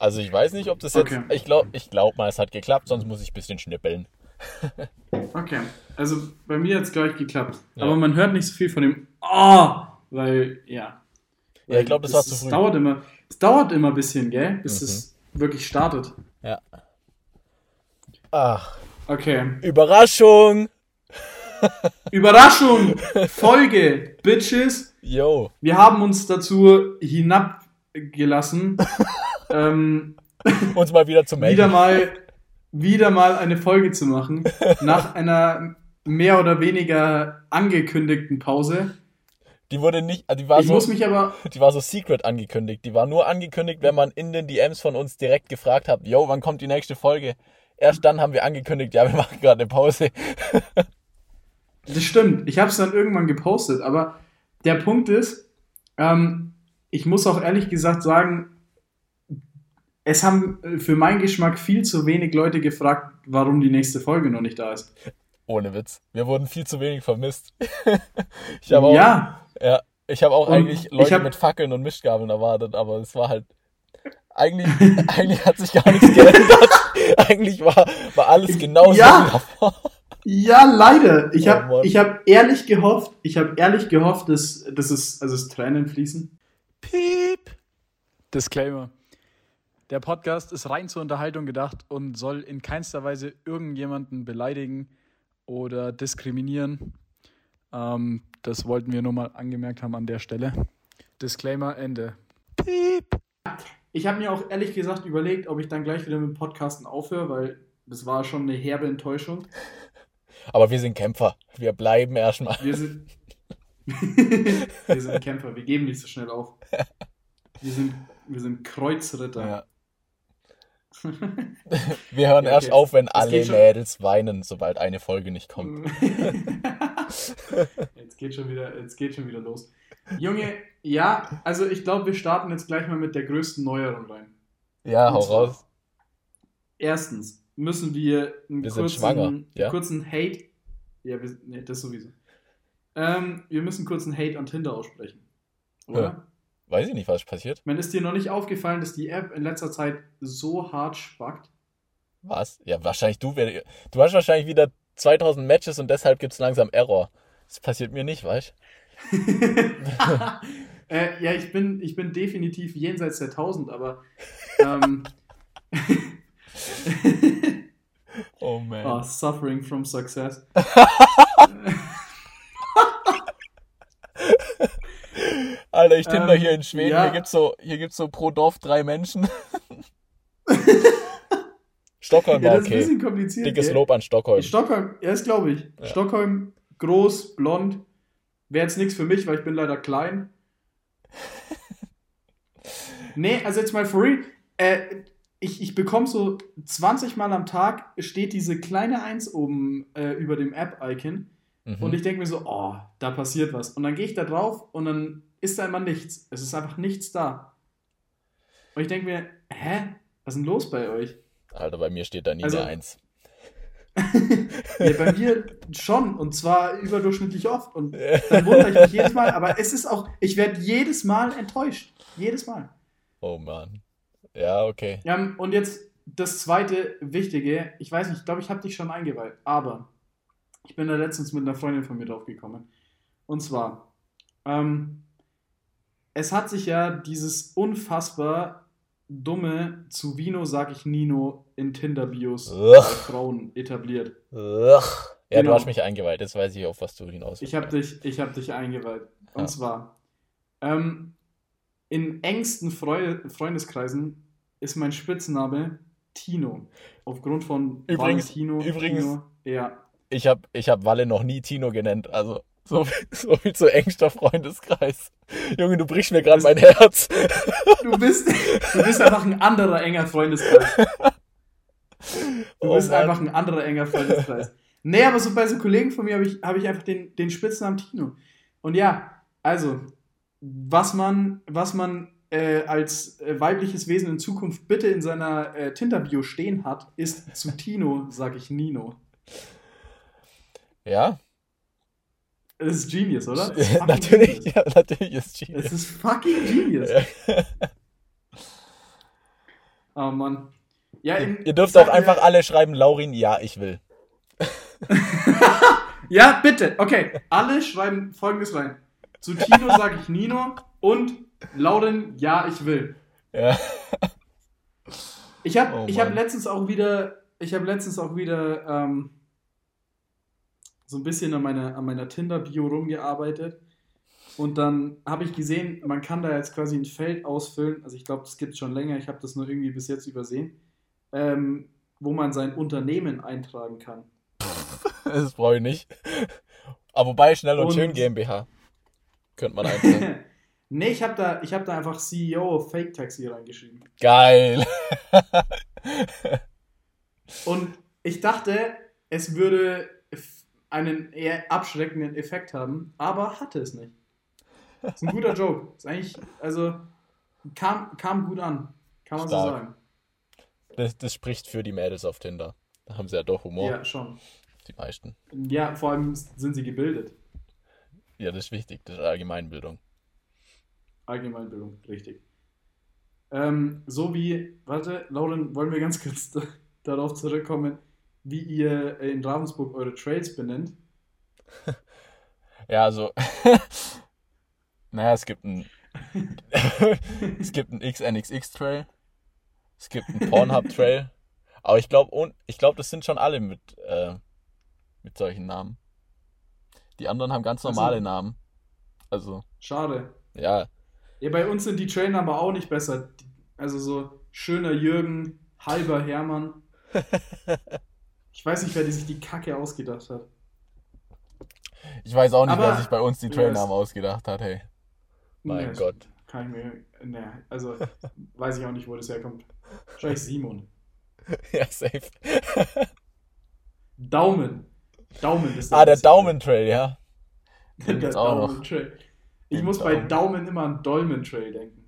Also ich weiß nicht, ob das jetzt. Okay. Ich glaube ich glaub mal, es hat geklappt, sonst muss ich ein bisschen schnippeln. okay. Also bei mir hat es gleich geklappt. Ja. Aber man hört nicht so viel von dem Oh, weil, ja. Weil ja, ich glaube, das, das war zu früh. Dauert immer, es dauert immer ein bisschen, gell? Bis mhm. es wirklich startet. Ja. Ach. Okay. Überraschung! Überraschung! Folge, Bitches! Yo. Wir haben uns dazu hinabgelassen, ähm, uns mal wieder zu melden. Wieder mal, wieder mal eine Folge zu machen. Nach einer mehr oder weniger angekündigten Pause. Die wurde nicht, die war ich so, muss mich aber, die war so secret angekündigt. Die war nur angekündigt, wenn man in den DMs von uns direkt gefragt hat, yo, wann kommt die nächste Folge? Erst dann haben wir angekündigt, ja, wir machen gerade eine Pause. das stimmt. Ich habe es dann irgendwann gepostet, aber der Punkt ist, ähm, ich muss auch ehrlich gesagt sagen, es haben für meinen Geschmack viel zu wenig Leute gefragt, warum die nächste Folge noch nicht da ist. Ohne Witz. Wir wurden viel zu wenig vermisst. ich habe auch, ja. ja. Ich habe auch und eigentlich Leute hab, mit Fackeln und Mischgabeln erwartet, aber es war halt. Eigentlich, eigentlich hat sich gar nichts geändert. eigentlich war, war alles genauso ja. wie davor. Ja, leider. Ich habe oh, hab ehrlich gehofft, ich habe ehrlich gehofft, dass, dass, es, also es Tränen fließen. Piep. Disclaimer. Der Podcast ist rein zur Unterhaltung gedacht und soll in keinster Weise irgendjemanden beleidigen oder diskriminieren. Ähm, das wollten wir nur mal angemerkt haben an der Stelle. Disclaimer Ende. Piep. Ich habe mir auch ehrlich gesagt überlegt, ob ich dann gleich wieder mit Podcasten aufhöre, weil das war schon eine herbe Enttäuschung. Aber wir sind Kämpfer. Wir bleiben erstmal. Wir sind, wir sind Kämpfer. Wir geben nicht so schnell auf. Wir sind, wir sind Kreuzritter. Ja. Wir hören okay, erst auf, wenn alle Mädels weinen, sobald eine Folge nicht kommt. jetzt, geht schon wieder, jetzt geht schon wieder los. Junge, ja, also ich glaube, wir starten jetzt gleich mal mit der größten Neuerung rein. Ja, hau raus. Erstens müssen wir einen wir kurzen, ja? kurzen Hate. Ja, wir, nee, das sowieso. Ähm, wir müssen kurz einen Hate an Tinder aussprechen. Oder? Ja. Weiß ich nicht, was passiert. Man ist dir noch nicht aufgefallen, dass die App in letzter Zeit so hart spackt? Was? Ja, wahrscheinlich du. Du hast wahrscheinlich wieder 2000 Matches und deshalb gibt es langsam Error. Das passiert mir nicht, weißt du? äh, ja, ich bin, ich bin definitiv jenseits der 1000, aber. Ähm, oh man. Oh, suffering from success. Alter, ich tinder ähm, hier in Schweden. Ja. Hier gibt's so, hier gibt's so pro Dorf drei Menschen. Stockholm war ja, das okay. Ist ein bisschen kompliziert. Dickes gell? Lob an Stockholm. Stockholm, ja, das glaube ich. Ja. Stockholm, groß, blond. Wäre jetzt nichts für mich, weil ich bin leider klein. nee, also jetzt mal for real. Äh, ich, ich bekomme so 20 Mal am Tag, steht diese kleine Eins oben äh, über dem App-Icon. Mhm. Und ich denke mir so, oh, da passiert was. Und dann gehe ich da drauf und dann ist da immer nichts. Es ist einfach nichts da. Und ich denke mir, hä? Was ist denn los bei euch? Alter, bei mir steht da nie also, eine Eins. ja, bei mir schon und zwar überdurchschnittlich oft und dann wundere ich mich jedes Mal, aber es ist auch, ich werde jedes Mal enttäuscht. Jedes Mal. Oh Mann. Ja, okay. Ja, und jetzt das zweite Wichtige, ich weiß nicht, ich glaube, ich habe dich schon eingeweiht, aber ich bin da letztens mit einer Freundin von mir drauf gekommen. Und zwar, ähm, es hat sich ja dieses unfassbar dumme zu Vino sag ich Nino in Tinder-Bios bei Frauen etabliert. Ugh. Ja, genau. du hast mich eingeweiht, jetzt weiß ich, auf was du hinaus Ich habe dich, hab dich eingeweiht. Und ja. zwar, ähm, in engsten Freu Freundeskreisen ist mein Spitzname Tino. Aufgrund von übrigens, Valentino. Übrigens, Tino. ja. ich habe ich hab Walle noch nie Tino genannt, also so, so viel zu engster Freundeskreis. Junge, du brichst mir gerade mein Herz. Du bist, du bist einfach ein anderer enger Freundeskreis. Du oh, bist Mann. einfach ein anderer enger Freundeskreis. Nee, aber so bei so Kollegen von mir habe ich, hab ich einfach den, den Spitznamen Tino. Und ja, also, was man, was man äh, als äh, weibliches Wesen in Zukunft bitte in seiner äh, Tinder-Bio stehen hat, ist zu Tino, sage ich Nino. Ja, das ist Genius, oder? Ist natürlich, genius. ja, natürlich ist Genius. Es ist fucking Genius. Oh Mann. Ja, in, ihr dürft auch einfach ja, alle schreiben, Laurin, ja, ich will. ja, bitte. Okay, alle schreiben folgendes rein. Zu Tino sage ich Nino und Laurin, ja, ich will. Ja. Ich habe oh, hab letztens auch wieder, ich habe letztens auch wieder ähm, so ein bisschen an meiner, an meiner Tinder-Bio rumgearbeitet. Und dann habe ich gesehen, man kann da jetzt quasi ein Feld ausfüllen. Also ich glaube, das gibt es schon länger. Ich habe das nur irgendwie bis jetzt übersehen. Ähm, wo man sein Unternehmen eintragen kann. das brauche ich nicht. Aber wobei schnell und, und schön GmbH. Könnte man eintragen. nee, ich habe da, hab da einfach CEO Fake Taxi reingeschrieben. Geil. und ich dachte, es würde einen eher abschreckenden Effekt haben, aber hatte es nicht. Das ist ein guter Joke. Ist eigentlich, also, kam, kam gut an. Kann man Stark. so sagen. Das, das spricht für die Mädels auf Tinder. Da haben sie ja doch Humor. Ja, schon. Die meisten. Ja, vor allem sind sie gebildet. Ja, das ist wichtig. Das ist Allgemeinbildung. Allgemeinbildung, richtig. Ähm, so wie, warte, Lauren, wollen wir ganz kurz darauf zurückkommen, wie ihr in Ravensburg eure Trails benennt? ja, also, naja, es gibt ein, es gibt ein XNXX-Trail, es gibt einen Pornhub-Trail, aber ich glaube, ich glaub, das sind schon alle mit, äh, mit solchen Namen. Die anderen haben ganz normale also, Namen. Also. Schade. Ja. Ja, bei uns sind die Trainer aber auch nicht besser. Also so schöner Jürgen, halber Hermann. Ich weiß nicht, wer die sich die Kacke ausgedacht hat. Ich weiß auch nicht, Aber, wer sich bei uns die Trailnamen ausgedacht hat, hey. Mein nee, Gott. Kann ich mir. Ne, also weiß ich auch nicht, wo das herkommt. Wahrscheinlich Simon. Ja, safe. Daumen. Daumen ist Ah, der Daumen-Trail, ja. Der Daumen-Trail. Ich Den muss Daumen. bei Daumen immer an Dolmen-Trail denken.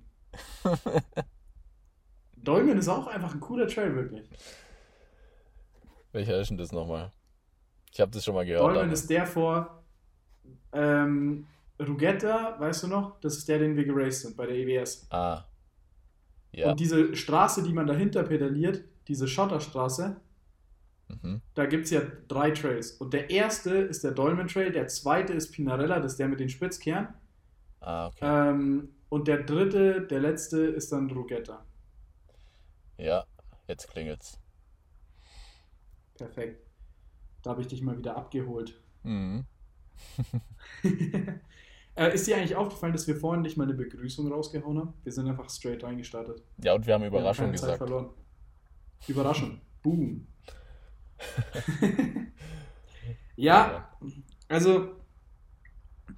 Dolmen ist auch einfach ein cooler Trail, wirklich. Welcher ist denn das nochmal? Ich habe das schon mal gehört. Dolmen ist der vor ähm, Rugetta, weißt du noch? Das ist der, den wir geraced sind bei der EWS. Ah. Ja. Und diese Straße, die man dahinter pedaliert, diese Schotterstraße, mhm. da gibt es ja drei Trails. Und der erste ist der Dolmen Trail, der zweite ist Pinarella, das ist der mit den Spitzkehren. Ah, okay. Ähm, und der dritte, der letzte, ist dann Rugetta. Ja, jetzt klingelt's. Perfekt. Da habe ich dich mal wieder abgeholt. Mhm. äh, ist dir eigentlich aufgefallen, dass wir vorhin nicht mal eine Begrüßung rausgehauen haben? Wir sind einfach straight reingestartet. Ja, und wir haben Überraschung wir haben gesagt. verloren. Überraschung. Boom. ja, also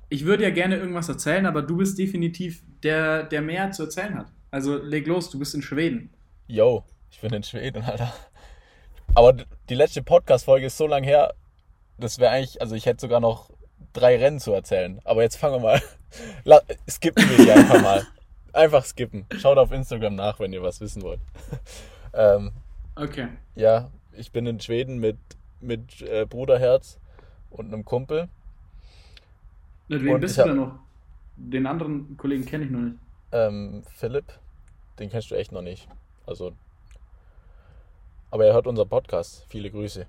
ich würde ja gerne irgendwas erzählen, aber du bist definitiv der, der mehr zu erzählen hat. Also leg los, du bist in Schweden. Yo, ich bin in Schweden, Alter. Aber die letzte Podcast-Folge ist so lang her, das wäre eigentlich, also ich hätte sogar noch drei Rennen zu erzählen. Aber jetzt fangen wir mal. skippen wir die einfach mal. Einfach skippen. Schaut auf Instagram nach, wenn ihr was wissen wollt. ähm, okay. Ja, ich bin in Schweden mit, mit äh, Bruderherz und einem Kumpel. Mit wem und bist du denn noch? Den anderen Kollegen kenne ich noch nicht. Ähm, Philipp, den kennst du echt noch nicht. Also aber er hört unseren Podcast. Viele Grüße.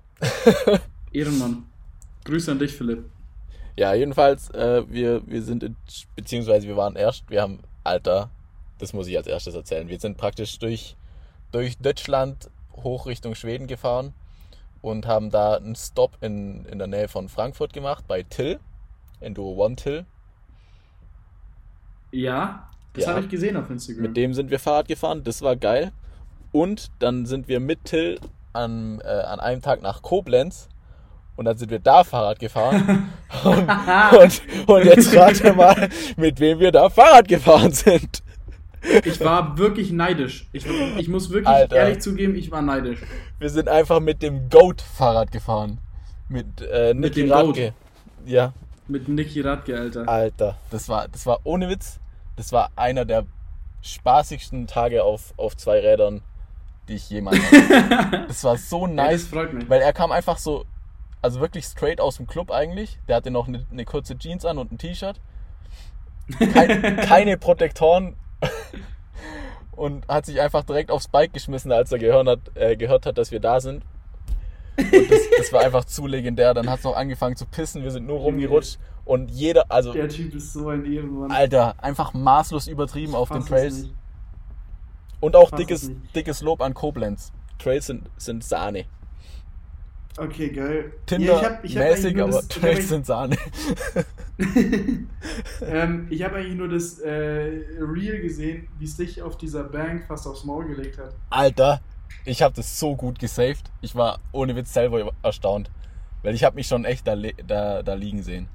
Ehrenmann. Grüße an dich, Philipp. Ja, jedenfalls, äh, wir, wir sind, in, beziehungsweise wir waren erst, wir haben, Alter, das muss ich als erstes erzählen. Wir sind praktisch durch, durch Deutschland hoch Richtung Schweden gefahren und haben da einen Stop in, in der Nähe von Frankfurt gemacht, bei Till, Enduro One Till. Ja, das ja, habe ich gesehen auf Instagram. Mit dem sind wir Fahrrad gefahren, das war geil. Und dann sind wir mit Till an, äh, an einem Tag nach Koblenz und dann sind wir da Fahrrad gefahren. und, und, und, jetzt rate mal, mit wem wir da Fahrrad gefahren sind. Ich war wirklich neidisch. Ich, ich muss wirklich Alter. ehrlich zugeben, ich war neidisch. Wir sind einfach mit dem Goat-Fahrrad gefahren. Mit, äh, Niki mit dem Radke. Goat. Ja. Mit Niki Radke, Alter. Alter, das war, das war ohne Witz, das war einer der spaßigsten Tage auf, auf zwei Rädern, die ich jemals hatte. das war so nice. Ja, das freut mich. Weil er kam einfach so, also wirklich straight aus dem Club eigentlich. Der hatte noch eine, eine kurze Jeans an und ein T-Shirt. Kein, keine Protektoren. und hat sich einfach direkt aufs Bike geschmissen, als er gehört hat, äh, gehört hat dass wir da sind. Und das, das war einfach zu legendär. Dann hat es noch angefangen zu pissen, wir sind nur rumgerutscht und jeder, also. Der Typ ist so ein Ehrenmann. Alter, einfach maßlos übertrieben auf den Trails. Und auch dickes, nicht. dickes Lob an Koblenz. Trails sind, sind Sahne. Okay, geil. Tinder Ja, ich hab- ich hab mäßig, aber das- Trails sind Sahne. ähm, ich habe eigentlich nur das äh, Reel gesehen, wie es dich auf dieser Bank fast aufs Maul gelegt hat. Alter, ich habe das so gut gesaved. Ich war ohne Witz selber erstaunt. Weil ich habe mich schon echt da, da, da liegen sehen.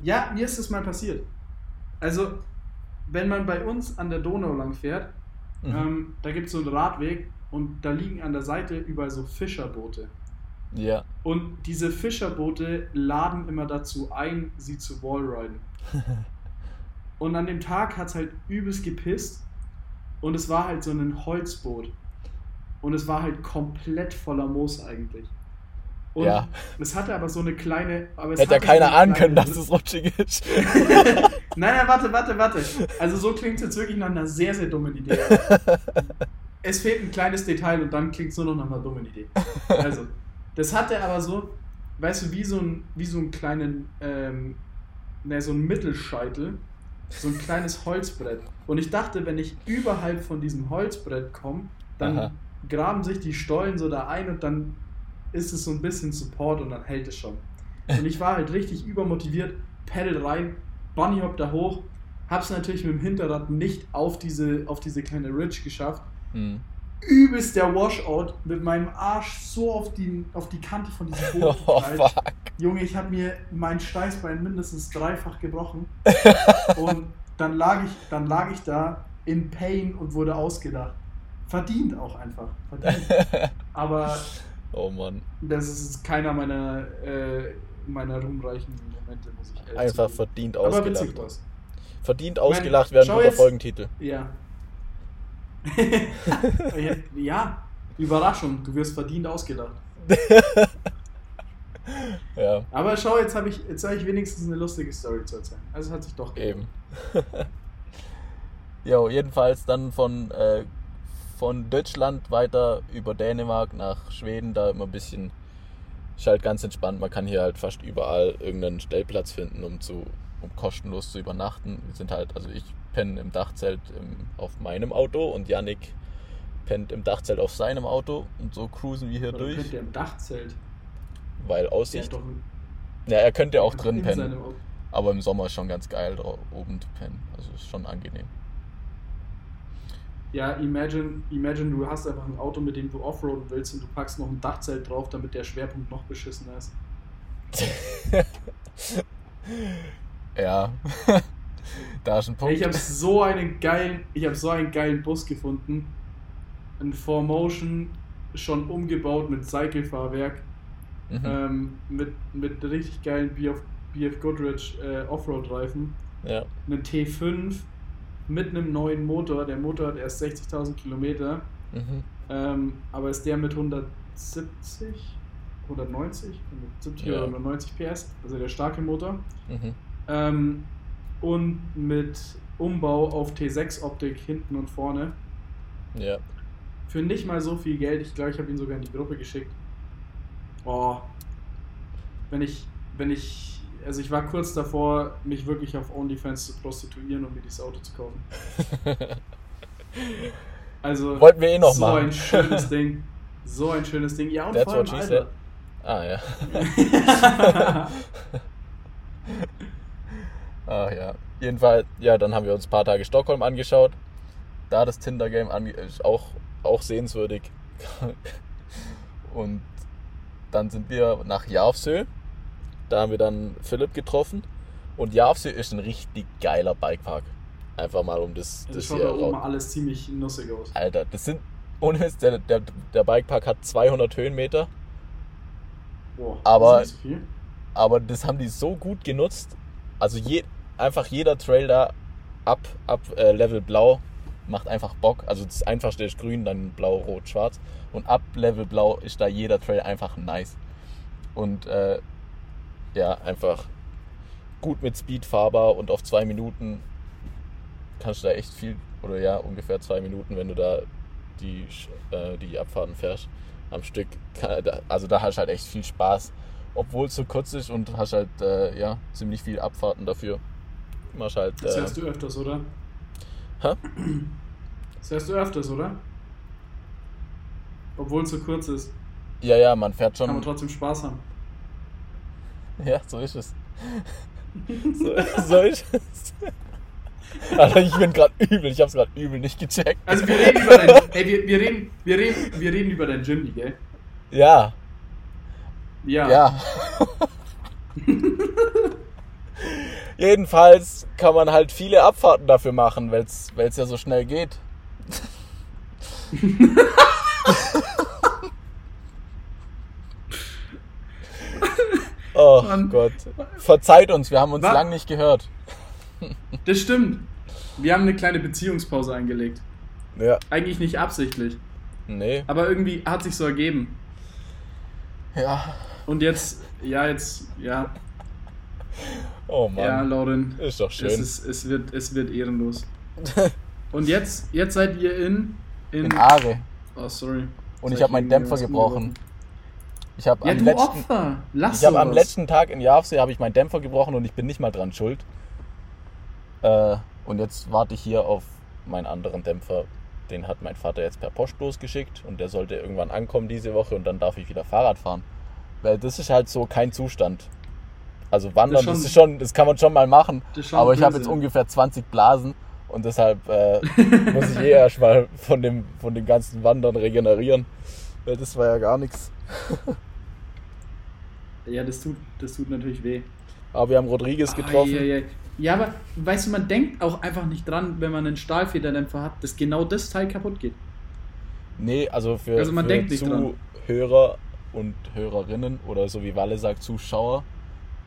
Ja, mir ist das mal passiert. Also, wenn man bei uns an der Donau lang fährt, Mhm. ähm, da gibt es so einen Radweg und da liegen an der Seite überall so Fischerboote. Ja. Und diese Fischerboote laden immer dazu ein, sie zu Wallriden. Und an dem Tag hat es halt übelst gepisst und es war halt so ein Holzboot. Und es war halt komplett voller Moos eigentlich. Und Ja. es hatte aber so eine kleine. Aber es Hätte ja so keiner eine ahnen können, dass es rutschig ist. Nein, nein, warte, warte, warte. Also so klingt es jetzt wirklich nach einer sehr, sehr dummen Idee. es fehlt ein kleines Detail und dann klingt es nur noch nach einer dummen Idee. Also, das hatte aber so, weißt du, wie so ein, wie so einen kleinen, ähm, ne, so ein Mittelscheitel, so ein kleines Holzbrett. Und ich dachte, wenn ich überhalb von diesem Holzbrett komme, dann Aha. graben sich die Stollen so da ein und dann ist es so ein bisschen Support und dann hält es schon. Und ich war halt richtig übermotiviert, Pedal rein, Bunny Hop da hoch, hab's natürlich mit dem Hinterrad nicht auf diese, auf diese kleine Ridge geschafft. Hm. Übelst der Washout mit meinem Arsch so auf die, auf die Kante von diesem Boot Oh. Junge, ich habe mir mein Steißbein mindestens dreifach gebrochen. und dann lag, ich, dann lag ich da in Pain und wurde ausgedacht. Verdient auch einfach. Verdient. Aber Oh Mann. das ist keiner meiner, äh, meiner ruhmreichen Momente, muss ich ehrlich Einfach zugeben. verdient Aber ausgelacht. witzig war's. Verdient ausgelacht werden guter jetzt- Folgentitel. Ja. ja, Überraschung, du wirst verdient ausgelacht. Ja, Aber schau, jetzt habe ich, jetzt hab ich wenigstens eine lustige Story zu erzählen. Also es hat sich doch eben. Jo, jedenfalls dann von, äh, von Deutschland weiter über Dänemark nach Schweden, da immer ein bisschen, ist halt ganz entspannt. Man kann hier halt fast überall irgendeinen Stellplatz finden, um zu, um kostenlos zu übernachten. Wir sind halt, also ich penne im Dachzelt im, auf meinem Auto und Yannick pennt im Dachzelt auf seinem Auto und so cruisen wir hier Oder durch, pennt der im Dachzelt? weil Aussicht. Ja, er könnte auch in drin pennen. Aber im Sommer ist schon ganz geil, da oben zu pennen. Also ist schon angenehm. Ja, imagine, imagine, du hast einfach ein Auto, mit dem du offroaden willst und du packst noch ein Dachzelt drauf, damit der Schwerpunkt noch beschissener ist. Ja. da ist ein Punkt. Ich habe so einen geilen, ich habe so einen geilen Bus gefunden. Ein 4Motion, schon umgebaut mit Cycle-Fahrwerk, Mhm. ähm, mit, mit richtig geilen BF, BF Goodrich äh, Offroad-Reifen. ja. Einen T5 mit einem neuen Motor. Der Motor hat erst 60.000 Kilometer. Mhm. Ähm, aber ist der mit 170, 190, 170 Ja. oder 190 PS, also der starke Motor. Mhm. Ähm, und mit Umbau auf T6-Optik hinten und vorne. Ja. Für nicht mal so viel Geld. Ich glaube, ich habe ihn sogar in die Gruppe geschickt. Oh. Wenn ich, wenn ich, also ich war kurz davor, mich wirklich auf OnlyFans zu prostituieren, um mir dieses Auto zu kaufen. Also, Wollten wir eh noch so machen. ein schönes Ding. So ein schönes Ding. Ja, und That's vor allem, Alter. Ah ja. Ach ja. Jedenfalls, ja, dann haben wir uns ein paar Tage Stockholm angeschaut. Da das Tinder-Game auch, auch sehenswürdig. Und dann sind wir nach Järvsö. Da haben wir dann Philipp getroffen. Und Järvsö ist ein richtig geiler Bikepark. Einfach mal um das, das das schaut da oben alles ziemlich nussig aus. Alter, das sind, ohne Witz, der, der, der Bikepark hat 200 Höhenmeter. Boah, Aber- das ist viel. aber das haben die so gut genutzt. Also je, einfach jeder Trail da ab, ab äh, Level Blau macht einfach Bock. Also das einfachste ist grün, dann blau, rot, schwarz. Und ab Level Blau ist da jeder Trail einfach nice. Und äh, ja, einfach gut mit Speed fahrbar und auf zwei Minuten kannst du da echt viel, oder ja, ungefähr zwei Minuten, wenn du da die, äh, die Abfahrten fährst am Stück. Also da hast du halt echt viel Spaß, obwohl es so kurz ist und hast halt äh, ja, ziemlich viel Abfahrten dafür. Machst halt, das hörst du öfters, oder? Hä? Das hörst du öfters, oder? Obwohl es so kurz ist. Ja, ja, man fährt schon. Kann man trotzdem Spaß haben. Ja, so ist es. so, so ist es. Alter, ich bin gerade übel, ich hab's gerade übel nicht gecheckt. Also wir reden über dein, ey, wir, wir, reden, wir, reden, wir reden über dein Jimny, gell? Ja. Ja. Ja. Jedenfalls kann man halt viele Abfahrten dafür machen, weil es ja so schnell geht. Oh Mann. Gott. Verzeiht uns, wir haben uns Was? lang nicht gehört. Das stimmt. Wir haben eine kleine Beziehungspause eingelegt. Ja. Eigentlich nicht absichtlich. Nee. Aber irgendwie hat sich so ergeben. Ja. Und jetzt, ja, jetzt, ja. Oh Mann. Ja, Lauren. Ist doch schön. Es, ist, es, wird, es wird ehrenlos. Und jetzt, jetzt seid ihr in. In, in Aare. Oh, sorry. Und ich habe meinen Dämpfer gebrochen. Ich habe ja, am, letzten, ich hab am letzten Tag in Javsee habe ich meinen Dämpfer gebrochen und ich bin nicht mal dran schuld. Äh, und jetzt warte ich hier auf meinen anderen Dämpfer. Den hat mein Vater jetzt per Post losgeschickt und der sollte irgendwann ankommen diese Woche und dann darf ich wieder Fahrrad fahren. Weil das ist halt so kein Zustand. Also wandern, das, ist schon, das, ist schon, das kann man schon mal machen. Aber ich habe jetzt ungefähr 20 Blasen und deshalb äh, muss ich eh erstmal von dem, von dem ganzen Wandern regenerieren. Weil das war ja gar nichts. Ja, das tut, das tut natürlich weh. Aber wir haben Rodriguez getroffen. Ah, ja, ja. ja, aber weißt du, man denkt auch einfach nicht dran, wenn man einen Stahlfederdämpfer hat, dass genau das Teil kaputt geht. Nee, also für, also man für denkt nicht Zuhörer und Hörerinnen oder so wie Walle sagt, Zuschauer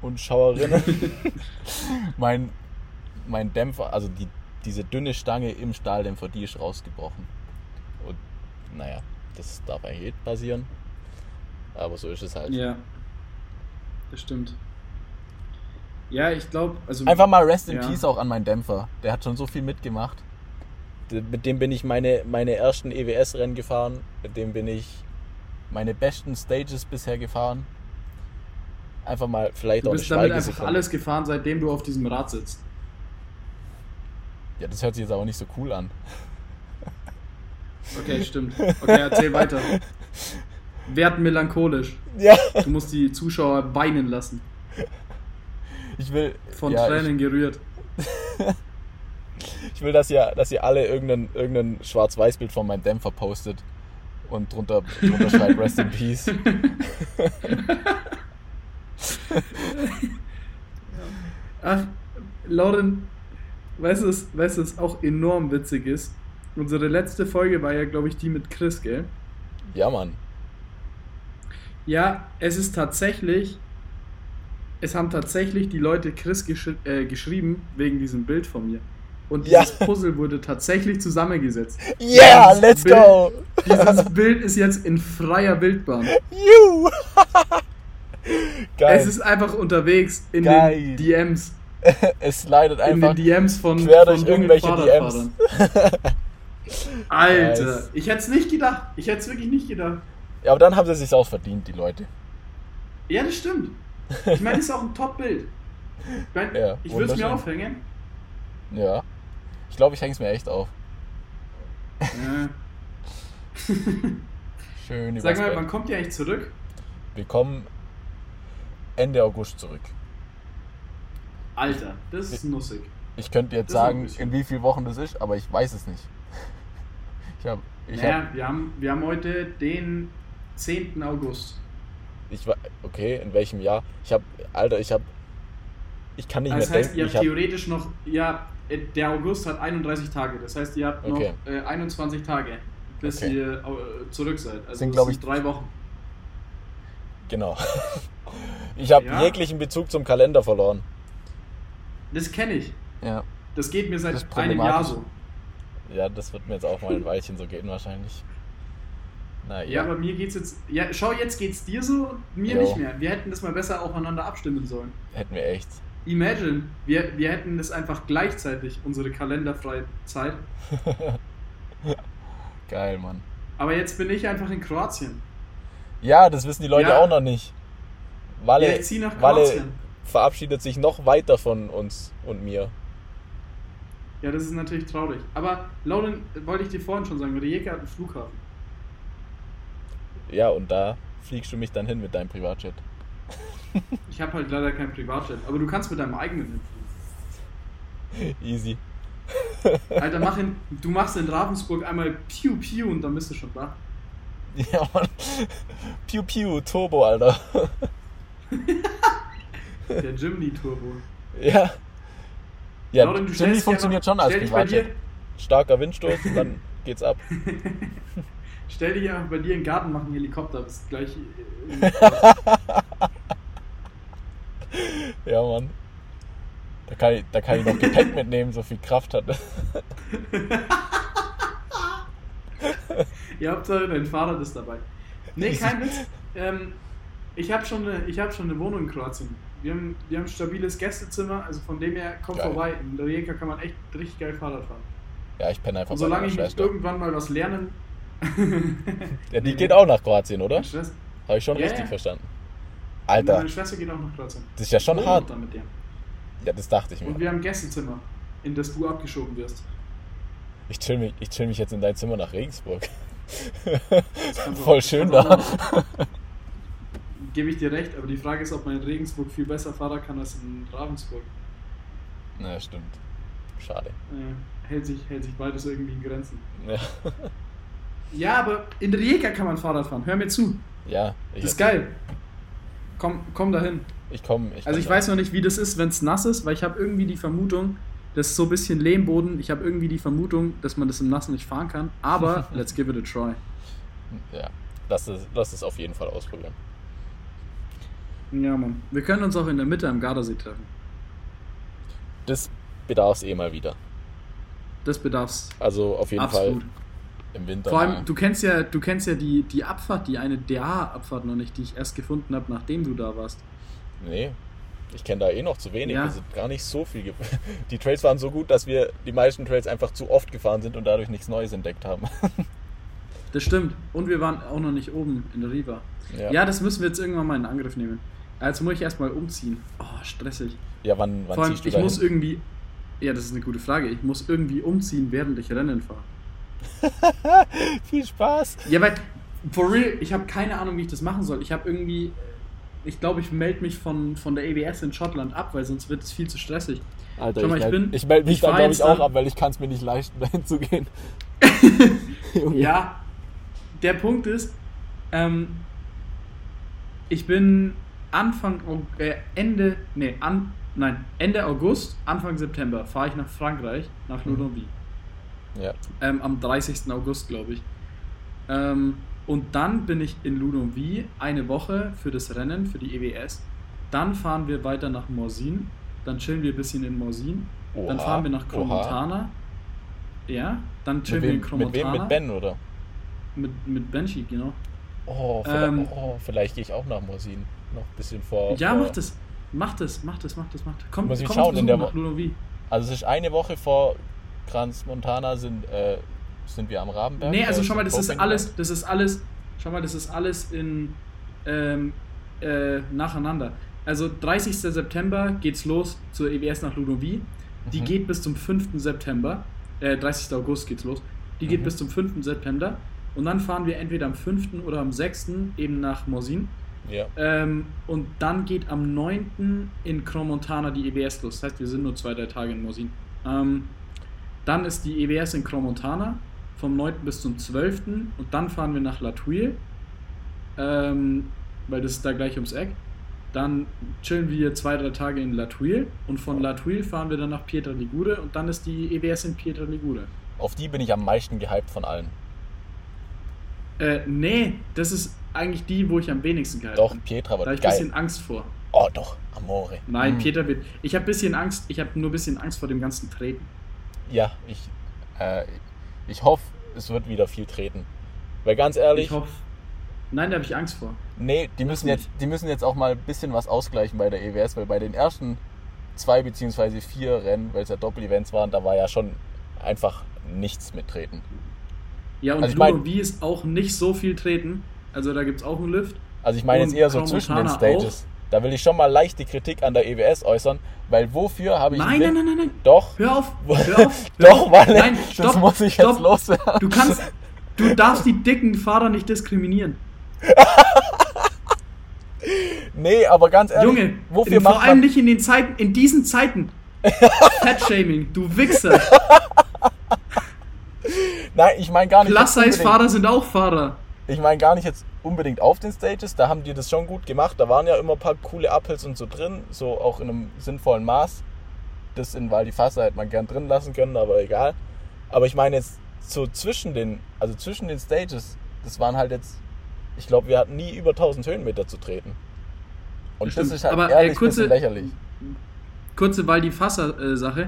und Schauerinnen. mein, mein Dämpfer, also die, diese dünne Stange im Stahldämpfer, die ist rausgebrochen. Und naja, das darf eigentlich nicht passieren. Aber so ist es halt. Ja. Das stimmt. Ja, ich glaube, also. Einfach mal Rest in ja. Peace auch an meinen Dämpfer. Der hat schon so viel mitgemacht. Mit dem bin ich meine, meine ersten EWS-Rennen gefahren. Mit dem bin ich meine besten Stages bisher gefahren. Einfach mal vielleicht du auch bist damit einfach alles gefahren, seitdem du auf diesem Rad sitzt. Ja, das hört sich jetzt aber nicht so cool an. Okay, stimmt. Okay, erzähl weiter. Werd melancholisch. Ja. Du musst die Zuschauer weinen lassen. Ich will. Von ja, Tränen ich, gerührt. ich will, dass ihr, dass ihr alle irgendein, irgendein Schwarz-Weiß-Bild von meinem Dämpfer postet und drunter, drunter schreibt Rest in Peace. Ach, Lauren, weißt du, weißt, was auch enorm witzig ist? Unsere letzte Folge war ja, glaube ich, die mit Chris, gell? Ja, Mann. Ja, es ist tatsächlich, es haben tatsächlich die Leute Chris gesch äh, geschrieben wegen diesem Bild von mir. Und dieses ja. Puzzle wurde tatsächlich zusammengesetzt. Yeah, dieses let's Bild, go! Dieses Bild ist jetzt in freier Bildbahn. You! Geil. Es ist einfach unterwegs in Geil. den DMs. es leidet einfach in den DMs von, quer durch von irgendwelche DMs. Alter, nice. ich hätte es nicht gedacht. Ich hätte es wirklich nicht gedacht. Ja, aber dann haben sie es sich auch verdient, die Leute. Ja, das stimmt. Ich meine, es ist auch ein Top-Bild. Ich, mein, ja, ich würde es mir aufhängen. Ja. Ich glaube, ich hänge es mir echt auf. Ja. Schön Sag mal, wann kommt ihr eigentlich zurück? Wir kommen Ende August zurück. Alter, das ist nussig. Ich könnte jetzt sagen, in wie vielen Wochen das ist, aber ich weiß es nicht. Ich hab, ich naja, hab, wir, haben, wir haben heute den 10. August. Ich war, okay, in welchem Jahr? Ich habe, Alter, ich habe, ich kann nicht das mehr heißt, denken. Das heißt, ihr habt theoretisch noch, ja, äh, der August hat 31 Tage. Das heißt, ihr habt okay. noch äh, 21 Tage, bis okay. ihr äh, zurück seid. Also sind, glaube ich, drei Wochen. Genau. Ich habe ja. jeglichen Bezug zum Kalender verloren. Das kenne ich. Ja. Das geht mir seit einem Jahr so. Ja, das wird mir jetzt auch mal ein Weilchen so gehen wahrscheinlich. Na, ja. aber mir geht's jetzt. Ja, schau, jetzt geht's dir so, mir jo. nicht mehr. Wir hätten das mal besser aufeinander abstimmen sollen. Hätten wir echt. Imagine, wir, wir hätten das einfach gleichzeitig, unsere kalenderfreie Zeit. Geil, Mann. Aber jetzt bin ich einfach in Kroatien. Ja, das wissen die Leute Ja. auch noch nicht. Walle, Ja, ich zieh nach Walle Kroatien. verabschiedet sich noch weiter von uns und mir. Ja, das ist natürlich traurig. Aber Lauren, wollte ich dir vorhin schon sagen, Rijeka hat einen Flughafen. Ja, und da fliegst du mich dann hin mit deinem Privatjet. Ich habe halt leider kein Privatjet, aber du kannst mit deinem eigenen hinfliegen. Easy. Alter, mach in, du machst in Ravensburg einmal Piu Piu und dann bist du schon da. Ja, Mann. Piu Piu, Turbo, Alter. Der Jimny Turbo. Ja. Ja, Lauren, dich funktioniert einfach- schon als Privatjet. Starker Windstoß, dann geht's ab. Stell dich einfach bei dir in den Garten, mach einen Helikopter, bist gleich. äh, Ja, Mann. Da kann, ich, da kann ich noch Gepäck mitnehmen, so viel Kraft hat. Ihr habt dein Fahrrad ist dabei. Nee, kein Witz. Ähm, ich habe schon, eine- ich hab schon eine Wohnung in Kroatien. Wir haben, wir haben ein stabiles Gästezimmer, also von dem her, kommt Geil. vorbei. In Rijeka kann man echt richtig geil Fahrrad fahren. Ja, ich penne einfach Und solange ich nicht irgendwann mal was lernen. Ja, die geht auch nach Kroatien, oder? Habe ich schon Ja, richtig ja. verstanden. Alter. Meine Schwester geht auch nach Kroatien. das ist ja schon Wohnt hart. mit dir. Ja, das dachte ich Und mir. wir haben ein Gästezimmer, in das du abgeschoben wirst. Ich chill mich, ich chill mich jetzt in dein Zimmer nach Regensburg. Voll schön da. Gebe ich dir recht, aber die Frage ist, ob man in Regensburg viel besser fahren kann als in Ravensburg. Na, stimmt. Schade. Äh, hält, sich, hält sich beides irgendwie in Grenzen. Ja, Ja, aber in Rijeka kann man Fahrrad fahren. Hör mir zu. ja ich, Das ist geil. Komm, komm dahin. Ich komme. Also ich weiß noch nicht, wie das ist, wenn es nass ist, weil ich habe irgendwie die Vermutung, das ist so ein bisschen Lehmboden. Ich habe irgendwie die Vermutung, dass man das im Nassen nicht fahren kann. Aber let's give it a try. Ja, lass es auf jeden Fall ausprobieren. Ja, Mann. Wir können uns auch in der Mitte am Gardasee treffen. Das bedarf es eh mal wieder. Das bedarf's Also auf jeden absolut. Fall im Winter. Vor allem, du kennst ja, du kennst ja die, die Abfahrt, die eine DA-Abfahrt noch nicht, die ich erst gefunden habe, nachdem du da warst. Nee, ich kenne da eh noch zu wenig. Ja. Wir sind gar nicht so viel. Die Trails waren so gut, dass wir die meisten Trails einfach zu oft gefahren sind und dadurch nichts Neues entdeckt haben. Das stimmt. Und wir waren auch noch nicht oben in der Riva. Ja, das müssen wir jetzt irgendwann mal in Angriff nehmen. Also muss ich erstmal umziehen. Oh, stressig. Ja, wann, wann Vor allem, ziehst du ich da muss irgendwie. Ja, das ist eine gute Frage. Ich muss irgendwie umziehen, während ich Rennen fahre. Viel Spaß. Ja, weil, for real, ich habe keine Ahnung, wie ich das machen soll. Ich habe irgendwie. Ich glaube, ich melde mich von, von der EBS in Schottland ab, weil sonst wird es viel zu stressig. Alter, Schau mal, ich, ich meld- bin- ich melde mich ich da glaube ich auch ab, weil ich kann es mir nicht leisten, dahin zu gehen. Ja, der Punkt ist, ähm, ich bin Anfang, äh, Ende, nee, an, nein, Ende August, Anfang September fahre ich nach Frankreich, nach Mhm. Ludovic. Ja. Ähm, am 30. August, glaube ich. Ähm, und dann bin ich in Ludovic eine Woche für das Rennen, für die EWS. Dann fahren wir weiter nach Morsin. Dann chillen wir ein bisschen in Morsin. dann fahren wir nach oha. Cromontana. Ja, dann chillen Mit wir in wem, mit wem? Mit Ben, oder? Mit, mit Banshee, genau. Oh, vielleicht, Ähm, oh, vielleicht gehe ich auch nach Morsin. Noch ein bisschen vor. Ja, vor, mach das. Mach das, mach das, mach das, mach das. Komm, Muss ich komm schauen, in der Besuch nach Wo- Ludovic. Also es ist eine Woche vor Kranz Montana sind, äh, sind wir am Rabenberg. Nee, also schau mal, das ist alles, das ist alles, schau mal, das ist alles in ähm, äh, nacheinander. Also 30. September geht's los zur EWS nach Ludovic. Die Mhm. geht bis zum 5. September. Äh, 30. August geht's los. Die geht Mhm. bis zum 5. September. Und dann fahren wir entweder am 5. oder am 6. eben nach Morsin. Ja. Ähm, und dann geht am 9. in Cromontana die EWS los. Das heißt, wir sind nur zwei, drei Tage in Morsin. Ähm, dann ist die EWS in Cromontana vom 9. bis zum 12. Und dann fahren wir nach La Tuile, ähm, weil das ist da gleich ums Eck. Dann chillen wir zwei, drei Tage in La Tuile und von La Tuile fahren wir dann nach Pietra Ligure und dann ist die EWS in Pietra Ligure. Auf die bin ich am meisten gehypt von allen. Äh, nee, das ist eigentlich die, wo ich am wenigsten gehalten Doch. Pietra Da wird habe ich ein geil. bisschen Angst vor. Oh, doch, Amore. Nein, Mm. Peter wird. Ich habe ein bisschen Angst. Ich habe nur ein bisschen Angst vor dem ganzen Treten. Ja, ich, äh, ich hoffe, es wird wieder viel treten. Weil ganz ehrlich, Ich hoffe. Nein, da habe ich Angst vor. nee, die müssen, jetzt, die müssen jetzt auch mal ein bisschen was ausgleichen bei der EWS, weil bei den ersten zwei beziehungsweise vier Rennen, weil es ja Doppel-Events waren, da war ja schon einfach nichts mit Treten. Ja, und Also ich mein- wie ist auch nicht so viel treten. Also da gibt es auch einen Lift. Also ich meine jetzt eher so Crow zwischen den Stages. Da will ich schon mal leicht die Kritik an der EWS äußern, weil wofür habe ich Nein, nein, nein, nein, nein. Doch. Hör auf, hör auf. hör Doch, weil Nein, das stopp, muss ich stopp. jetzt loswerden. Du kannst, du darfst die dicken Fahrer nicht diskriminieren. Nee, aber ganz ehrlich, Junge, wofür in, vor allem nicht in den Zeiten, in diesen Zeiten. Fat-Shaming, du Wichser. Nein, ich meine gar nicht... Plus-Size-Fahrer sind auch Fahrer. Ich meine gar nicht jetzt unbedingt auf den Stages, da haben die das schon gut gemacht. Da waren ja immer ein paar coole Uphills und so drin, so auch in einem sinnvollen Maß. Das in Val di Fassa hätte man gern drin lassen können, aber egal. Aber ich meine jetzt so zwischen den, also zwischen den Stages, das waren halt jetzt, ich glaube, wir hatten nie über 1000 Höhenmeter zu treten. Und Stimmt. das ist halt Aber, äh, ehrlich ein kurze- lächerlich. Kurze Val di Fassa-Sache.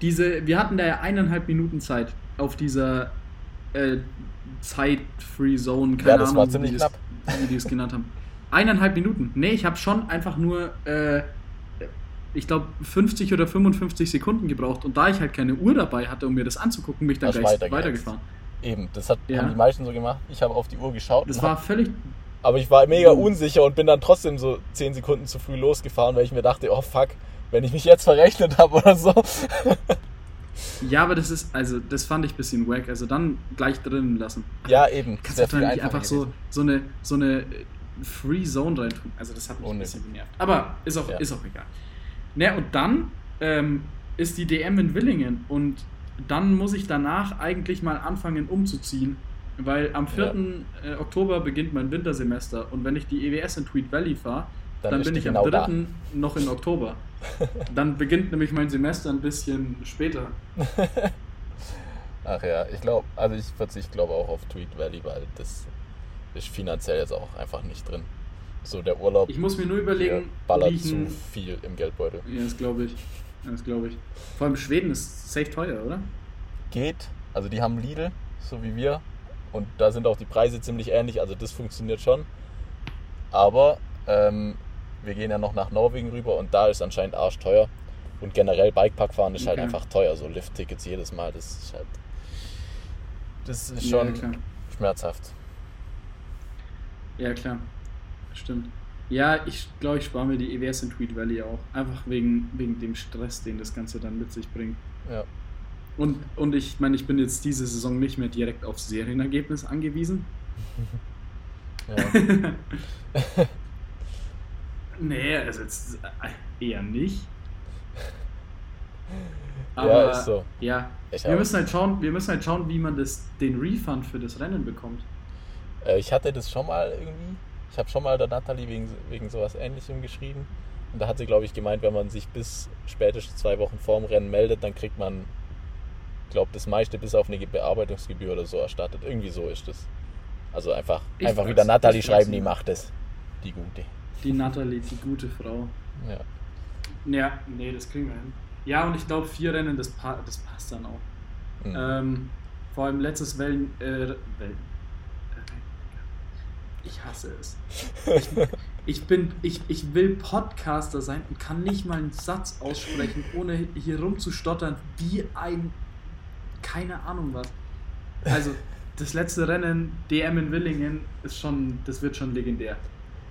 Diese, wir hatten da ja eineinhalb Minuten Zeit auf dieser äh, Zeit-Free Zone. Keine Ja, das Ahnung, war wie ziemlich die es- Wie die es genannt haben. Eineinhalb Minuten. Nee, ich habe schon einfach nur, äh, ich glaube, 50 oder 55 Sekunden gebraucht. Und da ich halt keine Uhr dabei hatte, um mir das anzugucken, bin ich dann gleich weitergefahren. Eben, das hat, Ja. haben die meisten so gemacht. Ich habe auf die Uhr geschaut. Das und war hab, völlig. aber ich war mega Oh. unsicher und bin dann trotzdem so 10 Sekunden zu früh losgefahren, weil ich mir dachte, oh fuck, wenn ich mich jetzt verrechnet habe oder so. Ja, aber das ist, also, das fand ich ein bisschen wack. Also dann gleich drinnen lassen. Ja, eben. Kannst du dann nicht einfach so, so eine, so eine äh, Free Zone reintun. Also das hat mich ein Unnötig. bisschen genervt. Aber ist auch, Ja. ist auch egal. Naja, und dann ähm, ist die DM in Willingen und dann muss ich danach eigentlich mal anfangen umzuziehen, weil am 4. äh, Oktober beginnt mein Wintersemester und wenn ich die EWS in Tweed Valley fahre, Dann dann, bin ich genau am da. 3. noch in Oktober. Dann beginnt nämlich mein Semester ein bisschen später. Ach ja, ich glaube, also ich verzichte glaube auch auf Tweed Valley, weil das ist finanziell jetzt auch einfach nicht drin. So der Urlaub Ich muss mir nur überlegen, ballert wie ich zu viel im Geldbeutel. Ja, das glaube ich. Das glaube ich. Vor allem Schweden ist safe teuer, oder? Geht, also die haben Lidl, so wie wir, und da sind auch die Preise ziemlich ähnlich, also das funktioniert schon. Aber ähm, wir gehen ja noch nach Norwegen rüber und da ist anscheinend arschteuer. Und generell Bikeparkfahren ist halt Okay. einfach teuer, so Lift-Tickets jedes Mal, das ist halt. Das ist Ja, schon klar. schmerzhaft. Ja, klar. Stimmt. Ja, ich glaube, ich spare mir die EWS in Tweed Valley auch. Einfach wegen, wegen dem Stress, den das Ganze dann mit sich bringt. Ja. Und, und ich meine, ich bin jetzt diese Saison nicht mehr direkt auf Serienergebnis angewiesen. ja. Nee, also jetzt äh, eher nicht. Ja, ist so. Ja, Ich wir müssen, halt schauen, wir müssen halt schauen, wie man das, den Refund für das Rennen bekommt. Äh, ich hatte das schon mal irgendwie. Ich habe schon mal der Natalie wegen, wegen sowas ähnlichem geschrieben. Und da hat sie, glaube ich, gemeint, wenn man sich bis spätestens zwei Wochen vorm Rennen meldet, dann kriegt man, glaube das meiste bis auf eine Bearbeitungsgebühr oder so erstattet. Irgendwie so ist das. Also einfach, Ich einfach wieder Natalie ich weiß schreiben, die macht es. Die gute. Die Natalie, die gute Frau. Ja. Ja, nee, das kriegen wir hin. Ja, und ich glaube, vier Rennen, das, pa das passt dann auch. Mhm. Ähm, vor allem letztes Wellen. Äh, Wellen. Ich hasse es. Ich, ich, bin, ich, ich will Podcaster sein und kann nicht mal einen Satz aussprechen, ohne hier rumzustottern, wie ein. Keine Ahnung was. Also, das letzte Rennen, DM in Willingen, ist schon. Das wird schon legendär.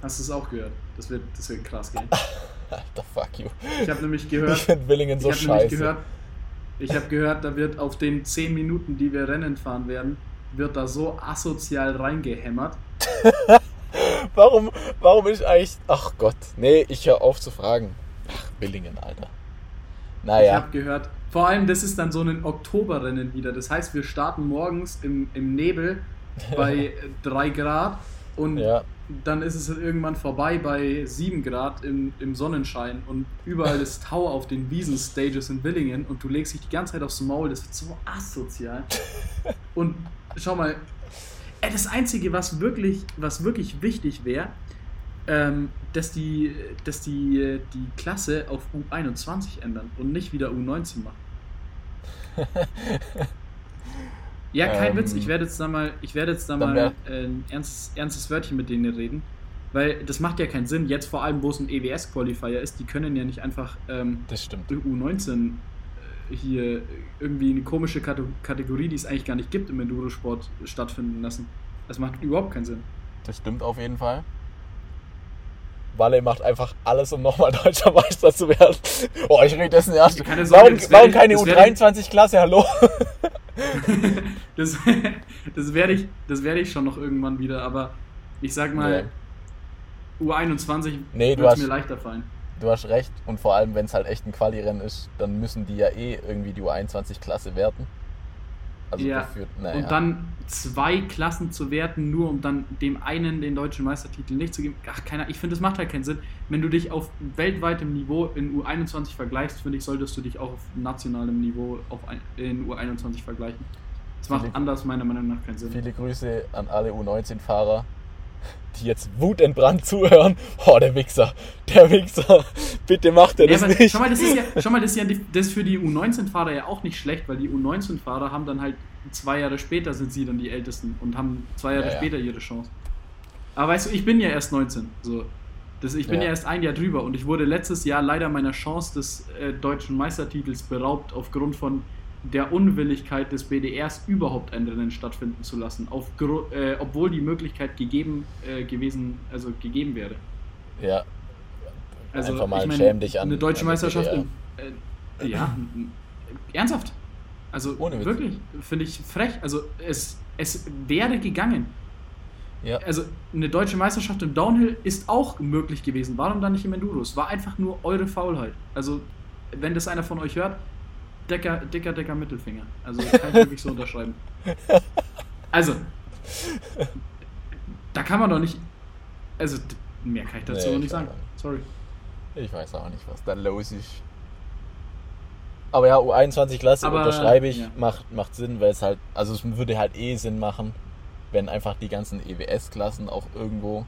Hast du es auch gehört? Das wird, das wird krass gehen. Alter, fuck you. Ich habe nämlich gehört. Ich finde Willingen so ich scheiße. gehört, ich habe gehört, da wird auf den 10 Minuten, die wir Rennen fahren werden, wird da so asozial reingehämmert. Warum, warum ist eigentlich. Ach Gott. Nee, ich höre auf zu fragen. Ach, Willingen, Alter. Ich Naja. habe gehört, vor allem das ist dann so ein Oktoberrennen wieder. Das heißt, wir starten morgens im, im Nebel bei 3 Grad und Ja. dann ist es irgendwann vorbei bei 7 Grad im, im Sonnenschein und überall ist Tau auf den Wiesenstages in Willingen und du legst dich die ganze Zeit aufs Maul. Das wird so asozial. Und schau mal, äh, das Einzige, was wirklich, was wirklich wichtig wäre, ähm, dass die, dass die, die Klasse auf U21 ändern und nicht wieder U19 machen. Ja, kein Ähm, Witz. Ich werde jetzt da mal, ich werde jetzt da mal ein ernstes, ernstes Wörtchen mit denen reden. Weil das macht ja keinen Sinn. Jetzt vor allem, wo es ein EWS-Qualifier ist, die können ja nicht einfach ähm, Das stimmt. U19 äh, hier irgendwie eine komische Kate- Kategorie, die es eigentlich gar nicht gibt im Endurosport stattfinden lassen. Das macht überhaupt keinen Sinn. Das stimmt auf jeden Fall. Walle macht einfach alles, um nochmal deutscher Meister zu werden. Oh, ich rede dessen erst. Warum, warum keine ich- das werde ich- U23-Klasse? Hallo? das das werde ich, das werde ich schon noch irgendwann wieder, aber ich sag mal, U21 Nee, wird hast- mir leichter fallen. Du hast recht. Und vor allem, wenn es halt echt ein Quali-Rennen ist, dann müssen die ja eh irgendwie die U21-Klasse werten. Also Ja, dafür, naja. Und dann zwei Klassen zu werten, nur um dann dem einen den deutschen Meistertitel nicht zu geben. Ach, keiner, ich finde, das macht halt keinen Sinn. Wenn du dich auf weltweitem Niveau in U21 vergleichst, finde ich, solltest du dich auch auf nationalem Niveau auf in U21 vergleichen. Das macht Philipp- anders meiner Meinung nach keinen Sinn. Viele Grüße an alle U19-Fahrer, die jetzt wutentbrannt zuhören. Oh, der Wichser. Der Wichser. Bitte macht er Ja, das nicht. Schau mal, das ist ja, schau mal, das ist ja das ist für die U19-Fahrer ja auch nicht schlecht, weil die U19-Fahrer haben dann halt zwei Jahre später sind sie dann die Ältesten und haben zwei Jahre Ja, später ihre Chance. Aber weißt du, ich bin ja erst 19. So. Das, ich bin Ja. ja. erst ein Jahr drüber und ich wurde letztes Jahr leider meiner Chance des äh, deutschen Meistertitels beraubt aufgrund von der Unwilligkeit des BDRs überhaupt ein Rennen stattfinden zu lassen, auf, äh, obwohl die Möglichkeit gegeben äh, gewesen, also gegeben wäre. Ja, Also, Einfach mal ich meine, schäm dich an- Eine deutsche an Meisterschaft. Im, äh, ja, ernsthaft. Also wirklich, finde ich frech. Also es, es wäre gegangen. ja. Also eine deutsche Meisterschaft im Downhill ist auch möglich gewesen. Warum dann nicht im Enduro? Es war einfach nur eure Faulheit. Also wenn das einer von euch hört, dicker, dicker, dicker Mittelfinger. Also kann ich wirklich so unterschreiben. Also, da kann man doch nicht. Also, mehr kann ich dazu Nee, noch ich nicht sagen. nicht. Sorry. Ich weiß auch nicht, was da los ist. Aber ja, U21-Klasse Aber, unterschreibe ich, ja. macht, macht Sinn, weil es halt, also es würde halt eh Sinn machen, wenn einfach die ganzen EWS-Klassen auch irgendwo,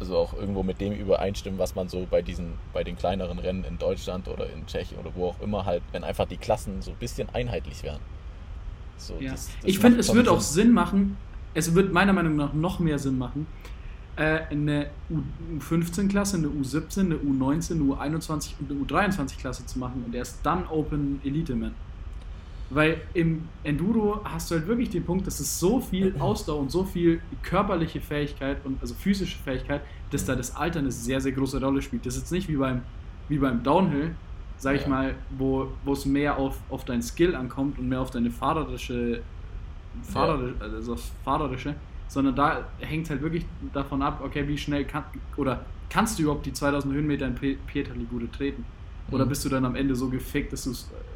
also auch irgendwo mit dem übereinstimmen, was man so bei diesen, bei den kleineren Rennen in Deutschland oder in Tschechien oder wo auch immer halt, wenn einfach die Klassen so ein bisschen einheitlich wären. So, Ja. das- das ich finde, es wird auch Sinn. Sinn machen, es wird meiner Meinung nach noch mehr Sinn machen, äh, eine U15-Klasse, eine U17, eine U19, eine U21 und eine U23-Klasse zu machen und erst dann Open Elite Man. Weil im Enduro hast du halt wirklich den Punkt, dass es so viel Ausdauer und so viel körperliche Fähigkeit und also physische Fähigkeit, dass da das Alter eine sehr, sehr große Rolle spielt. Das ist jetzt nicht wie beim, wie beim Downhill, sag ich Ja. mal, wo, wo es mehr auf, auf dein Skill ankommt und mehr auf deine fahrerische, fahrer, also fahrerische, sondern da hängt halt wirklich davon ab, okay, wie schnell kann, oder kannst du überhaupt die 2000 Höhenmeter in Pe- Pietra Ligure treten? Oder Mhm. bist du dann am Ende so gefickt, dass,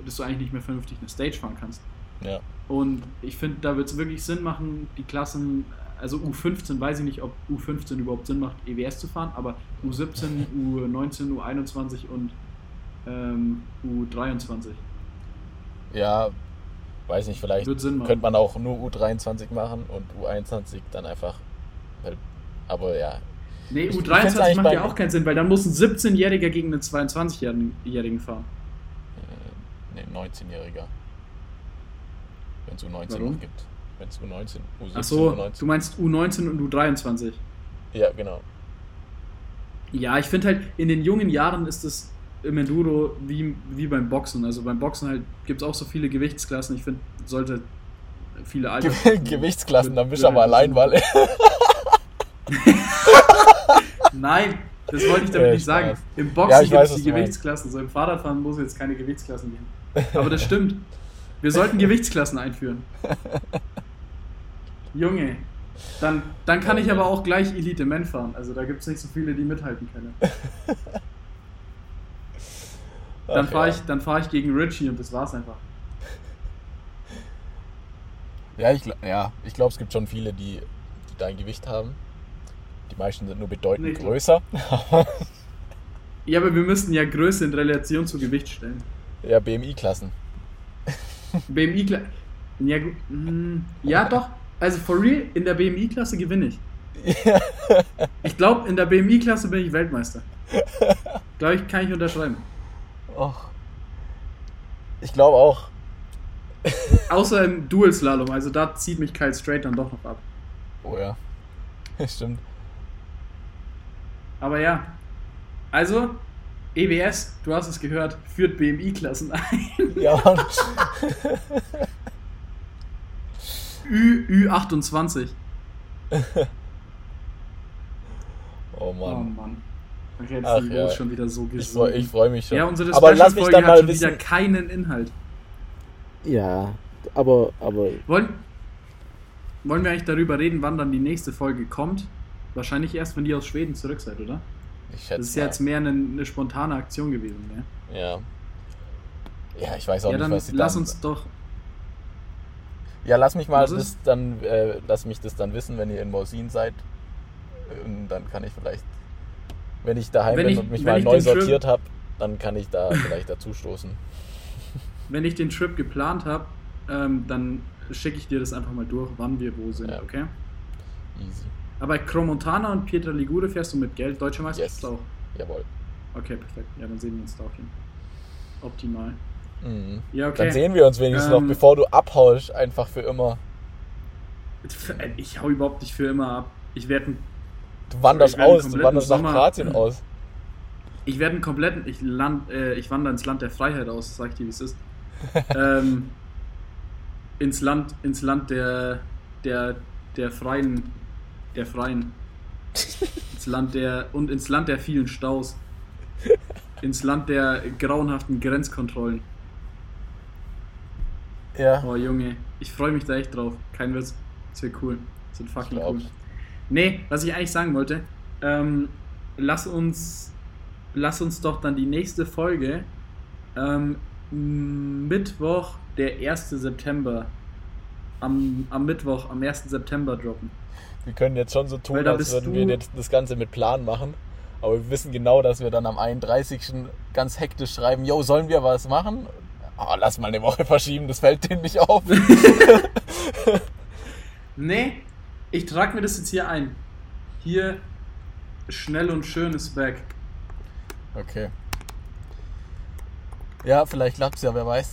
dass du eigentlich nicht mehr vernünftig eine Stage fahren kannst? Ja. Und ich finde, da wird es wirklich Sinn machen, die Klassen, also U15, weiß ich nicht, ob U15 überhaupt Sinn macht, EWS zu fahren, aber U17, U19, U21 und ähm, U23. Ja, weiß nicht, vielleicht Sinn könnte man auch nur U23 machen und U21 dann einfach. Aber ja, Nee, Ich- ich find's U23 eigentlich macht ja auch keinen Sinn, weil dann muss ein 17-Jähriger gegen einen 22-Jährigen fahren. äh, ne, 19-Jähriger. Wenn es U19 Warum? noch gibt. Wenn es U19, U17, Achso, U19. du meinst U19 und U23. Ja, genau. Ja, ich finde halt, in den jungen Jahren ist es im Enduro wie, wie beim Boxen. Also beim Boxen halt gibt es auch so viele Gewichtsklassen. Ich finde, sollte viele Alter. Gewichtsklassen, dann bist du aber allein, weil. Nein, das wollte ich damit Ja, nicht sagen. Spaß. Im Boxen Ja, gibt es die. Gewichtsklassen. So im Fahrradfahren muss es jetzt keine Gewichtsklassen geben. Aber das stimmt. Wir sollten Gewichtsklassen einführen. Junge. Dann, dann kann ich aber auch gleich Elite Men fahren. Also da gibt es nicht so viele, die mithalten können. Dann fahre ja. ich, dann fahr ich gegen Richie und das war's einfach. Ja, ich, ja, ich glaube, es gibt schon viele, die, die dein Gewicht haben. Die meisten sind nur bedeutend Nee, größer. Ja, aber wir müssten ja Größe in Relation zu Gewicht stellen. ja, BMI-Klassen. BMI Klasse. Ja, mm, ja, doch. Also for real, in der BMI-Klasse gewinne ich. Ich glaube, in der BMI-Klasse bin ich Weltmeister. Glaube ich, kann ich unterschreiben. Och. Ich glaube auch. Außer im Dual-Slalom, also da zieht mich Kyle Straight dann doch noch ab. Oh ja. Stimmt. Aber ja. Also, EWS, du hast es gehört, führt BMI-Klassen ein. Ja, Mann. Ü, Ü28. Oh Oh Mann. Mann. Okay, Ach ja. schon wieder so Ich, gesunken. freu- ich freue mich schon. ja, unsere aber lass mich dann hat mal schon wissen. wieder keinen Inhalt. Ja, aber, aber Wollen, wollen wir eigentlich darüber reden, wann dann die nächste Folge kommt? Wahrscheinlich erst, wenn ihr aus Schweden zurück seid, oder? Ich schätze Das ist ja jetzt mehr eine, eine spontane Aktion gewesen, ne? Ja. Ja, ich weiß auch Ja, nicht, dann was sie lass dann, uns doch. Ja, lass mich mal Was das ist? dann, äh, lass mich das dann wissen, wenn ihr in Mosin seid. Und dann kann ich vielleicht, wenn ich daheim Wenn bin ich- und mich mal neu sortiert habe, dann kann ich da vielleicht dazu stoßen. Wenn ich den Trip geplant habe, ähm, dann schicke ich dir das einfach mal durch, wann wir wo sind, Ja. okay? Easy. Aber Cromontana und Pietra Ligure fährst du mit Geld, Deutsche Meisterschaft Yes. auch. Jawohl. Okay, perfekt. Ja, dann sehen wir uns da auf jeden Fall. Optimal. Mhm. Ja, okay. Dann sehen wir uns wenigstens Ähm, noch, bevor du abhaust, einfach für immer. Ich hau überhaupt nicht für immer ab. Ich werde Du wanderst werde aus, du wanderst nach Sommer- Kroatien aus. ich werd einen kompletten. Ich, land, äh, ich wandere ins Land der Freiheit aus, sag ich dir, wie es ist. ähm, ins Land, ins Land der, der, der Freien. Der Freien. ins Land der. Und ins Land der vielen Staus. Ins Land der grauenhaften Grenzkontrollen. Ja. Oh Junge, ich freue mich da echt drauf. Kein Witz. Das wird cool. Das wird fucking cool. Nee, was ich eigentlich sagen wollte, ähm, lass uns lass uns doch dann die nächste Folge ähm, Mittwoch, der 1. September, am, am Mittwoch, am 1. September droppen. Wir können jetzt schon so tun, als würden wir jetzt das Ganze mit Plan machen. Aber wir wissen genau, dass wir dann am 31. ganz hektisch schreiben, yo, sollen wir was machen? Oh, lass mal eine Woche verschieben, das fällt denen nicht auf. Nee, ich trage mir das jetzt hier ein. Hier, schnell und schön ist back. Okay. Ja, vielleicht klappt's ja, wer weiß.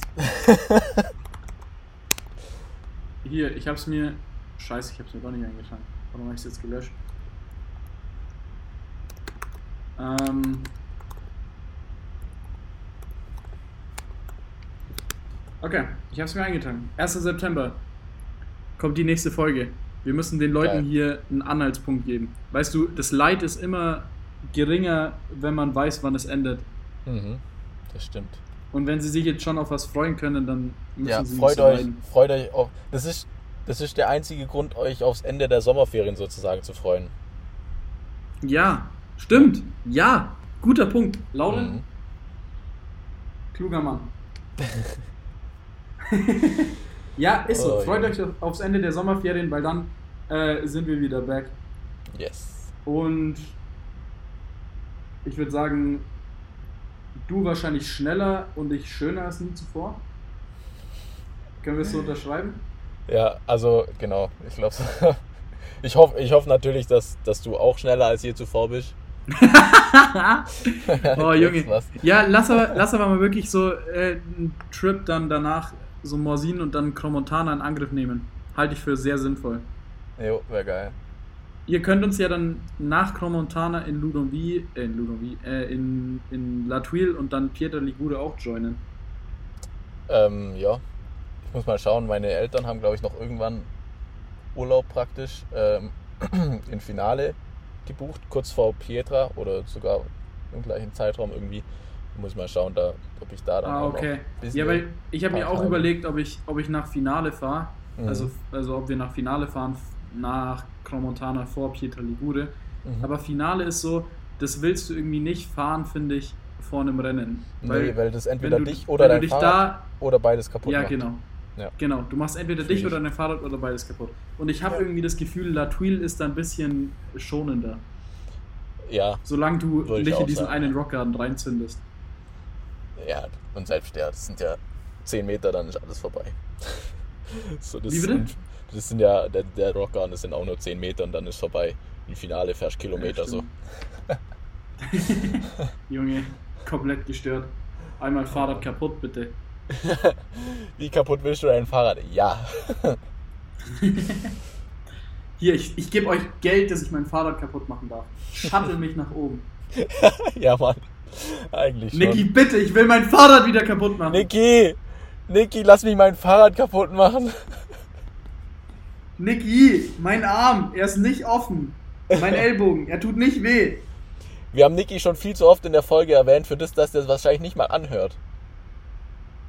Hier, ich hab's mir. Scheiße, ich hab's mir doch nicht eingetragen. Warum habe ich es jetzt gelöscht? Ähm. Okay, ich hab's mir eingetragen. 1. September kommt die nächste Folge. Wir müssen den Leuten Geil. hier einen Anhaltspunkt geben. Weißt du, das Leid ist immer geringer, wenn man weiß, wann es endet. Mhm, das stimmt. Und wenn sie sich jetzt schon auf was freuen können, dann müssen Ja, sie freut euch, freut euch auf. Das ist, das ist der einzige Grund, euch aufs Ende der Sommerferien sozusagen zu freuen. Ja, stimmt. Ja, guter Punkt. Lauren, Mhm. kluger Mann. ja, ist so. Oh, Freut ja. euch auf- aufs Ende der Sommerferien, weil dann äh, sind wir wieder back. Yes. Und ich würde sagen, du wahrscheinlich schneller und ich schöner als nie zuvor. Können wir es so unterschreiben? Ja, also genau, ich glaube Ich hoffe ich hoff natürlich, dass, dass du auch schneller als je zuvor bist. Oh, Junge. Ja, lass aber, lass aber mal wirklich so äh, einen Trip dann danach, so Morsin und dann Cromontana in Angriff nehmen. Halte ich für sehr sinnvoll. Jo, wäre geil. Ihr könnt uns ja dann nach Cromontana in Ludonville, äh, in Ludonville, äh, in, in La Tuile und dann Pietra Ligure auch joinen. Ähm, ja. Ich muss mal schauen, meine Eltern haben, glaube ich, noch irgendwann Urlaub praktisch ähm, im Finale gebucht, kurz vor Pietra oder sogar im gleichen Zeitraum irgendwie. Muss ich mal schauen, da, ob ich da dann Ah, noch okay. ein bisschen Ja, weil ich habe mir auch Part-Time. überlegt, ob ich, ob ich nach Finale fahre. Mhm. Also, also ob wir nach Finale fahren, nach Cromontana vor Pietra Ligure. Mhm. Aber Finale ist so, das willst du irgendwie nicht fahren, finde ich, vor einem Rennen. nee, weil das entweder dich oder dein Fahrrad oder beides kaputt Ja, macht. genau. Ja. Genau, du machst entweder Fühl dich ich. oder dein Fahrrad oder beides kaputt. Und ich habe irgendwie das Gefühl, La Tuile ist da ein bisschen schonender. Ja, Solange du Würde ich nicht in diesen sagen, einen ja. Rockgarden reinzündest. ja, und selbst ja, das sind ja 10 Meter, dann ist alles vorbei. so, das Wie bitte? Sind, das sind ja, der, der Rockgarden, das sind auch nur 10 Meter und dann ist vorbei. Im Finale fährst Kilometer Ja, so. Junge, komplett gestört. Einmal Fahrrad kaputt, bitte. Wie kaputt willst du dein Fahrrad? Ja. Hier, ich, ich gebe euch Geld, dass ich mein Fahrrad kaputt machen darf. Shuttle mich nach oben. Ja, Mann. Eigentlich schon. Niki, bitte, ich will mein Fahrrad wieder kaputt machen. Niki! Niki, lass mich mein Fahrrad kaputt machen. Niki, mein Arm, er ist nicht offen. Mein Ellbogen, er tut nicht weh. Wir haben Niki schon viel zu oft in der Folge erwähnt, für das, dass der es wahrscheinlich nicht mal anhört.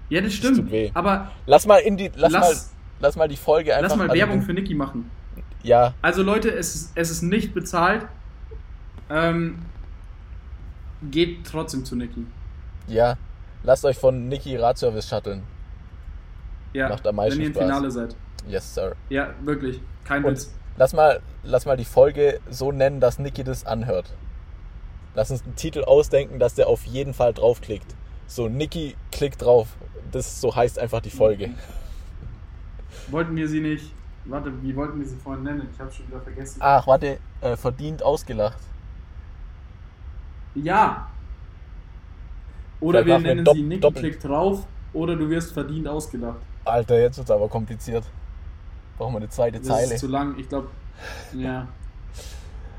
Ja, das stimmt. tut weh. Aber Lass mal in die. Lass, Lass- mal, lass mal die Folge einfach. lass mal Werbung für Niki machen. Ja, Also Leute, es ist, es ist nicht bezahlt. Ähm, geht trotzdem zu Niki. ja. Lasst euch von Niki Radservice shutteln. Ja, Macht am meisten wenn ihr im. Finale seid. Yes, sir. Ja, wirklich. Kein Und Witz. lass mal, lass mal die Folge so nennen, dass Niki das anhört. Lass uns einen Titel ausdenken, dass der auf jeden Fall draufklickt. So, Niki klickt drauf. Das so heißt einfach die Folge. Wollten wir sie nicht. Warte, wie wollten wir sie vorhin nennen? Ich habe schon wieder vergessen. Ach, warte, äh, verdient ausgelacht. Ja. Oder Vielleicht wir wir nennen dopp- sie Niki doppelt. klickt drauf oder du wirst verdient ausgelacht. Alter, jetzt wird's aber kompliziert. Brauchen wir eine zweite Das Zeile. ist zu lang. Ich glaube. Ja.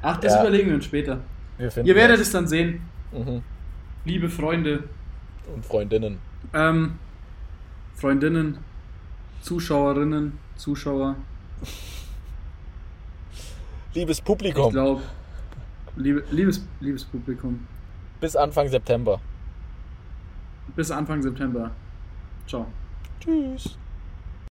Ach, das Ja. überlegen wir uns später. Wir Ihr werdet was. es dann sehen, Mhm. liebe Freunde, Und Freundinnen. ähm, Freundinnen, Zuschauerinnen, Zuschauer. Liebes Ich Publikum, glaube, liebe, liebes, liebes Publikum, bis Anfang September. bis Anfang September. Ciao. Tschüss.